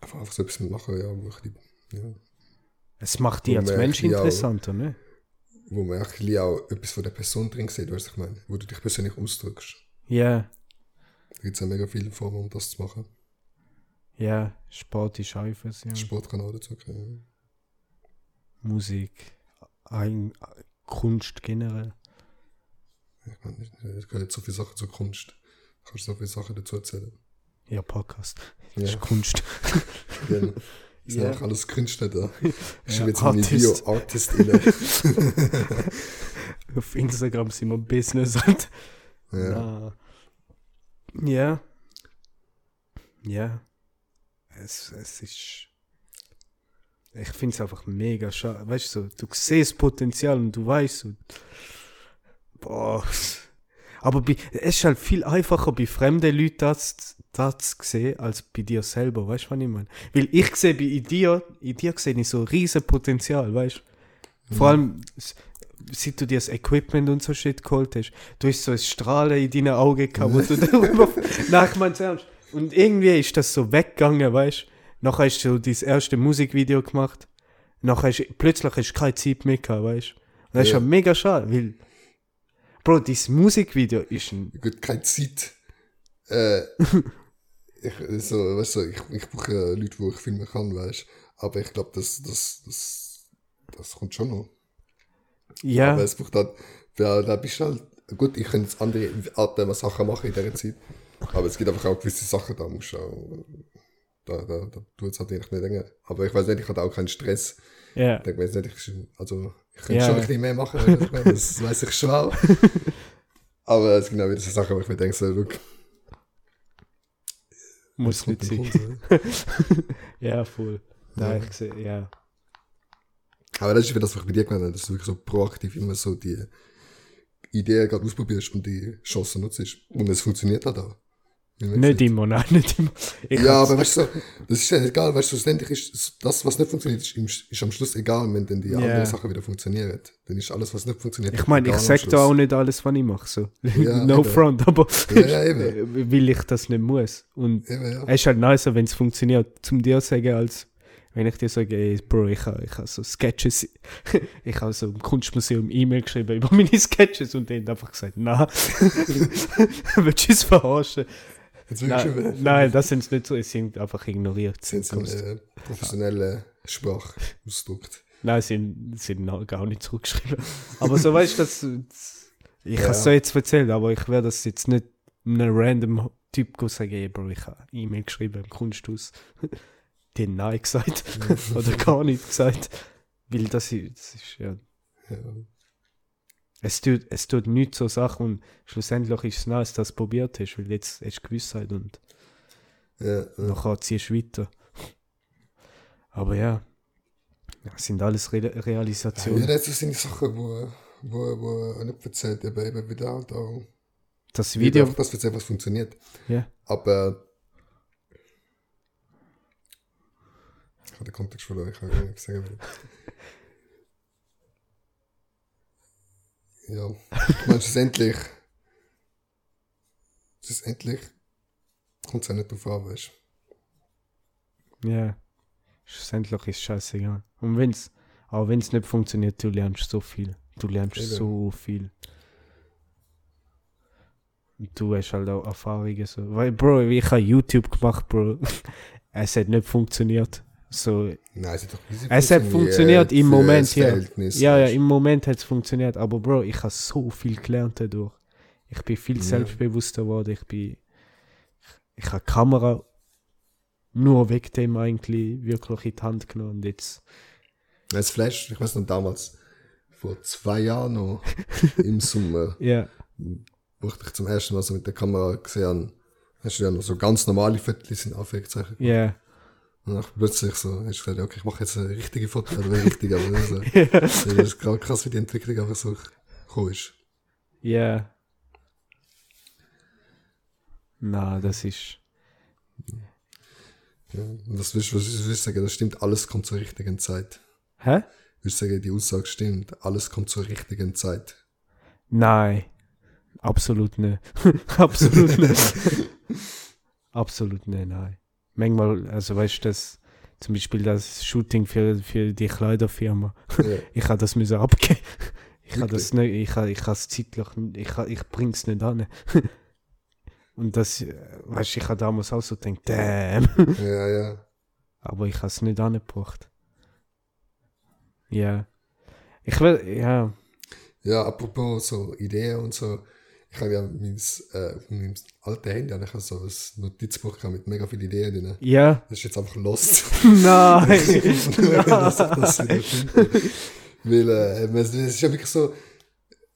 Einfach, einfach so etwas machen, ja, wo, ich, ja, Es macht dich als Mensch auch- interessanter, ne? wo man auch etwas von der Person drin sieht, weißt du, ich meine, wo du dich persönlich ausdrückst. Ja. Da gibt es ja mega viele Formen, um das zu machen. Ja. Sport ist einfach, ja. Sport kann auch dazugehören. Musik. Kunst generell. Ich meine, es gehört so viele Sachen zur Kunst. Du kannst so viele Sachen dazu erzählen. Ja, Podcast. Das [LAUGHS] Ja. ist Kunst. Genau. Das sind Ja. einfach alles Künstler da. Ich Ja, jetzt Artist. Artist inne. [LAUGHS] Auf Instagram sind wir Business halt. ja. Ja. Ja. Es, es ist. Ich finde es einfach mega schade. Weißt du, so, du siehst Potenzial und du weißt so. Boah. Aber bei, es ist halt viel einfacher bei fremden Leuten das, das zu sehen, als bei dir selber. Weißt du, was ich meine? Weil ich sehe bei dir, in dir sehe ich so riesen Potenzial, weißt du? Vor allem, s- seit du dir das Equipment und so Shit geholt hast, du hast so ein Strahlen in deinen Augen gehabt, wo du [LAUGHS] darüber. Mein's ernst. Und irgendwie ist das so weggegangen, weißt du? Nachher hast du dein erste Musikvideo gemacht. Nachher hast, plötzlich hast du keine Zeit mehr gehabt, weißt du? Und das ist Ja. ja mega schade, weil. Bro, dieses Musikvideo ist ein. Gut, keine Zeit. Äh, [LAUGHS] ich, so, weißt du, ich, ich brauche Leute, wo ich filmen kann, weißt du. Aber ich glaube, das, das, das, das kommt schon noch. Ja, Aber es braucht halt, weil da bist du halt, gut, ich kann jetzt andere Arten Sachen machen in dieser Zeit. Aber es gibt einfach auch gewisse Sachen, da musst du auch, da, da, da tut es halt eigentlich nicht länger. Aber ich weiß nicht, ich hatte auch keinen Stress. ja. Ich weiß nicht, ich, also, ich könnte Ja. schon ein bisschen mehr machen, das weiß ich schon auch. [LAUGHS] Aber es gibt auch wieder so Sachen, wo ich mir denke, so, look, Muss nicht sein. [LAUGHS] Ja, voll. Nein, Ja. ich sehe, ja. Aber das ist wieder das, was ich bei dir gemeint habe, dass du wirklich so proaktiv immer so die Idee gerade ausprobierst und die Chancen nutzt. Und es funktioniert halt auch. Nicht immer, nein, nicht immer. Ich Ja, aber weißt du, das ist ja egal, weißt du, schlussendlich ist das, was nicht funktioniert, ist, ist am Schluss egal, wenn dann die Ja. anderen Sachen wieder funktionieren. Dann ist alles, was nicht funktioniert. Ich meine, ich egal am sag Schluss. da auch nicht alles, was ich mache. So. Ja, [LAUGHS] no eben. front, aber Ja, ja, eben. [LAUGHS] weil ich das nicht muss. Und Eben, es ist halt nicer, wenn es funktioniert, zum dir zu sagen, als wenn ich dir sage, ey, Bro, ich habe ich ha so Sketches, [LAUGHS] ich habe so im Kunstmuseum E-Mail geschrieben über meine Sketches und haben einfach gesagt, nein, willst du es verarschen? Nein, nein, das sind sie nicht so, sie sind einfach ignoriert. sind so eine professionelle Sprache ausgedrückt. Nein, sie sind, sie sind gar nicht zurückgeschrieben. Aber so weißt du, das, ich Ja. habe es so jetzt erzählt, aber ich werde das jetzt nicht einem random Typ sagen, ey, Bro, ich habe E-Mail geschrieben im Kunsthaus. [LAUGHS] Die haben Nein gesagt. [LAUGHS] Oder gar nicht gesagt. Weil das ist, das ist ja. Ja. Es tut, es tut nichts so Sachen und schlussendlich ist es nice, dass du es probiert hast, weil jetzt hast du Gewissheit und ja, ja. nachher ziehst du weiter. Aber ja, das sind alles Re Realisationen. Ja, das sind Sachen, wo, wo, wo auch nicht verzeiht, eben, eben wieder und auch. Das Video. Ich dass jetzt was funktioniert. Ja. Aber. Ich habe den Kontext verloren, ich habe gar nicht sagen. Ja, ich meine, schlussendlich. Schlussendlich kommt es auch nicht drauf an, weißt Ja. Schlussendlich ist es scheißegal. Und wenn's, auch wenn es nicht funktioniert, du lernst so viel. Du lernst Eben. so viel. Und du hast halt auch Erfahrungen so. Weil, Bro, ich habe YouTube gemacht, Bro. [LAUGHS] es hat nicht funktioniert. So, Nein, es hat Es hat funktioniert im Moment, ja. Ja, ja, im Moment hat es funktioniert, aber Bro, ich habe so viel gelernt dadurch. Ich bin viel Ja. selbstbewusster geworden. Ich bin. Ich, ich habe die Kamera nur wegen dem eigentlich wirklich in die Hand genommen. Und jetzt. Das Flash, ich weiß noch damals, vor zwei Jahren noch, [LAUGHS] im Sommer, Ja, wo ich dich zum ersten Mal so mit der Kamera gesehen habe, hast du ja noch so ganz normale Fotos in Anführungszeichen. ja. Und dann plötzlich so, hast du gesagt, okay, ich mache jetzt eine richtige Foto, oder eine richtige, aber so. [LAUGHS] Das ist gerade krass, wie die Entwicklung einfach so gekommen ist. Ja. Na, das ist. Ja. Und was willst, was willst du sagen? Das stimmt, alles kommt zur richtigen Zeit. Hä? Willst du sagen, die Aussage stimmt, alles kommt zur richtigen Zeit. Nein. Absolut nicht. [LAUGHS] Absolut nicht. [LAUGHS] Absolut nicht, nein. Manchmal, also weißt du, das, zum Beispiel das Shooting für, für die Kleiderfirma. Ja. [LAUGHS] Ich habe das müssen abgeben. [LAUGHS] Ich habe das nicht, ich habe ich es zeitlich, ich, ich bring's nicht an. [LAUGHS] Und das, weißt du, ich habe damals auch so gedacht, damn. ja, ja. Aber ich habe es nicht angebracht. Ja. Ich will, ja. Ja, apropos so Ideen und so. Ich habe ja mein, äh, auf alten Handy habe ich so ein Notizbuch mit mega vielen Ideen drin. Ja. Das ist jetzt einfach lost. [LAUGHS] Nein. dass ich das wieder finde. Weil äh, es ist ja wirklich so,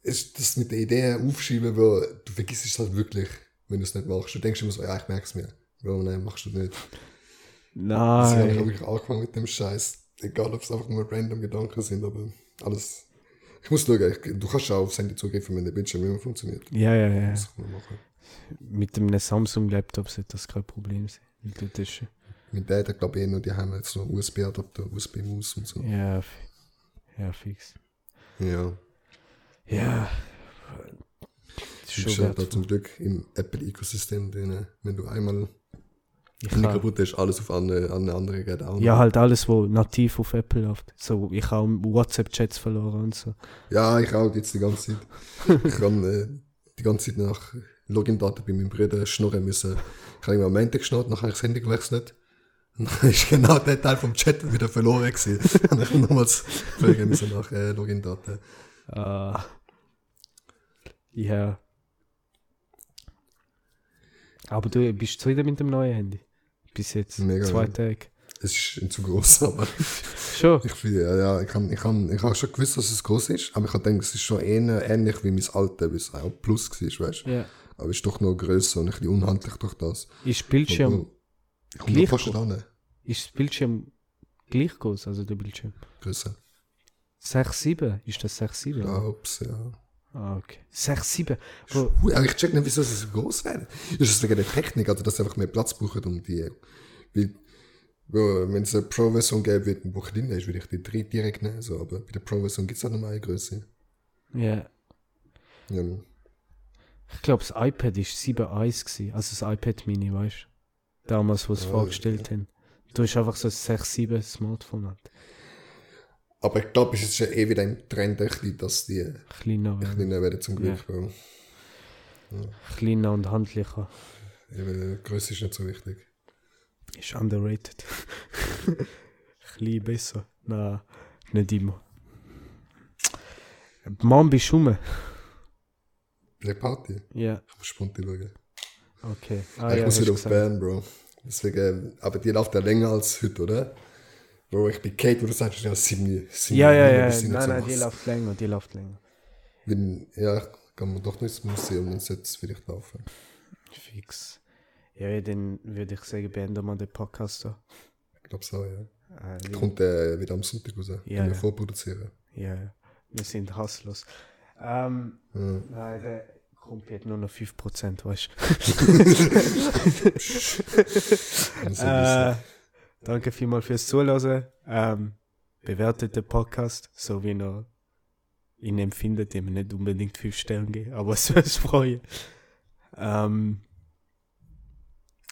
ist das mit den Ideen aufschreiben, wo du vergisst es halt wirklich, wenn du es nicht machst. Du denkst immer so, ja, ich merke es mir. Aber nein, machst du nicht. Deswegen habe ich Nein. wirklich angefangen mit dem Scheiß. Egal, ob es einfach nur random Gedanken sind, aber alles. Ich muss schauen, ich, du kannst auch aufs Handy zugreifen, wenn der Bildschirm immer funktioniert. Ja, ja, ja. Das kann man machen. Mit einem Samsung-Laptop sollte das kein Problem sein. Ist, Mit der, glaube ich, eh noch, die haben jetzt noch USB-Adapter, USB-Maus und so. ja, ja, fix. Ja. Ja. Du Schon bist ja da zum Glück im Apple-Ökosystem drin. Wenn du einmal Ich kann, kaputt ist, alles auf andere, an andere geht auch. ja, halt alles, wo nativ auf Apple läuft. So, ich habe WhatsApp-Chats verloren und so. Ja, ich auch jetzt die ganze Zeit. ich kann äh, die ganze Zeit nach Login-Daten bei meinem Bruder schnurren müssen. Ich habe immer am Montag geschnurrt, nachher habe ich das Handy gewechselt. Und dann ist genau der Teil vom Chat wieder verloren gewesen. [LAUGHS] Und ich nochmals fragen müssen nach äh, Login-Daten. Ah. Ja. Aber du bist zufrieden mit dem neuen Handy? Bis jetzt. Mega, Zwei. Tage. Es ist ein zu groß, [LAUGHS] aber Schon? ich ja, ja, ich habe ich hab, ich hab schon gewusst, dass es groß ist, aber ich habe gedacht, es ist schon ähnlich wie mein alte, weil es auch Plus war, weißt du. Ja. Aber es ist doch noch grösser und ein bisschen unhandlich durch das. Ist Bildschirm, Ich komme gleich fast groß? ist das Bildschirm gleich groß, also der Bildschirm? Größer. 6,7? Ist das 6,7? Glaub's, ja. Ah, okay. 6,7? Bro, Ui, aber ich check nicht, wieso sie so groß werden. Ist es wegen der Technik, also dass sie einfach mehr Platz brauchen, um die. Weil, wenn es eine Pro-Version gäbe, wird ein Buch drin ist, würde ich die drei direkt nehmen. So, aber bei der Pro-Version gibt es halt noch eine Größe. ja. Ja, Ich glaube, das iPad ist 7,1 gewesen. Also das iPad Mini, weißt du? Damals, wo sie es Ah, vorgestellt haben. Du hast einfach so ein 6,7 Smartphone halt. aber ich glaube, es ist ja eh wieder ein Trend, dass die Kleiner werden. kleiner werden zum Glück. Bro. Kleiner und handlicher. Eben, Größe ist nicht so wichtig. Ist underrated. [LAUGHS] Klein besser. Nein, nicht immer. Mann, bist du Play Party. Ja, Ich muss spontan schauen. okay. Ah, ich ja, muss wieder auf. Bern, Bro. Deswegen, aber die läuft ja länger als heute, oder? Bro, ich bin Kate, wo du sagst, ja, sieben, Ja, ja, ja. Nein, nein, die läuft länger, die läuft länger. Wenn, ja, kann man doch nicht ins Museum, sollte es vielleicht laufen. Fix. Ja, dann würde ich sagen, beenden wir den Podcast so. Ich glaube so, ja. Äh, Kommt der wieder am Sonntag raus, Ja, ja. vorproduzieren. ja, ja. wir sind hasslos. Ähm, Ja. nein, der kommt jetzt nur noch 5%, weißt du. [LAUGHS] äh, danke vielmals fürs Zuhören. Ähm, bewertet den Podcast, so wie ihr ihn empfindet. Ihm nicht unbedingt 5 Sterne geben, aber es würde uns freuen. Ähm,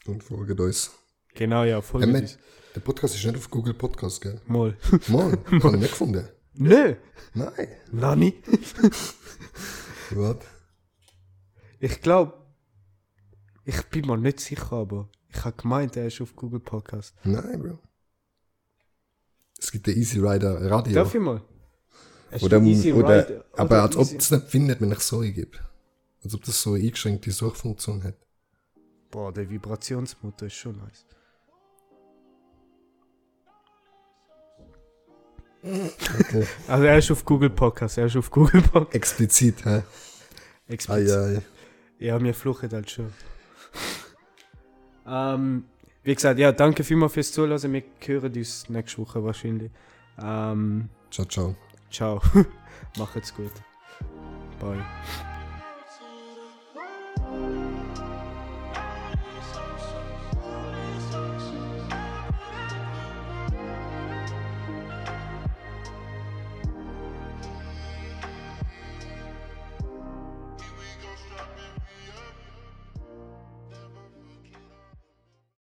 Und folgt uns. genau, ja, folgt uns. Der Podcast ist nicht auf Google Podcast, gell? Mal. Mann, [LAUGHS] habe ich nicht gefunden. Nö, Nein. Nani. [LAUGHS] Was? Ich glaube, ich bin mir nicht sicher, aber ich habe gemeint, er ist auf Google Podcast. Nein, Bro. Es gibt den Easy Rider Radio. Darf ich mal? Oder, oder, Ride- aber oder als ob es nicht findet, wenn ich so eingebe. Als ob das so eine eingeschränkte Suchfunktion hat. Boah, der Vibrationsmotor ist schon nice. Okay. Also er ist auf Google Podcast, er ist auf Google Podcast. Explizit, hä? Explizit. Ei, ei. Ja, mir fluchen halt schon. ähm, wie gesagt, ja, danke vielmals fürs Zuhören. Wir hören uns nächste Woche wahrscheinlich. Ähm, Ciao, ciao. ciao. [LAUGHS] Macht's gut. Bye.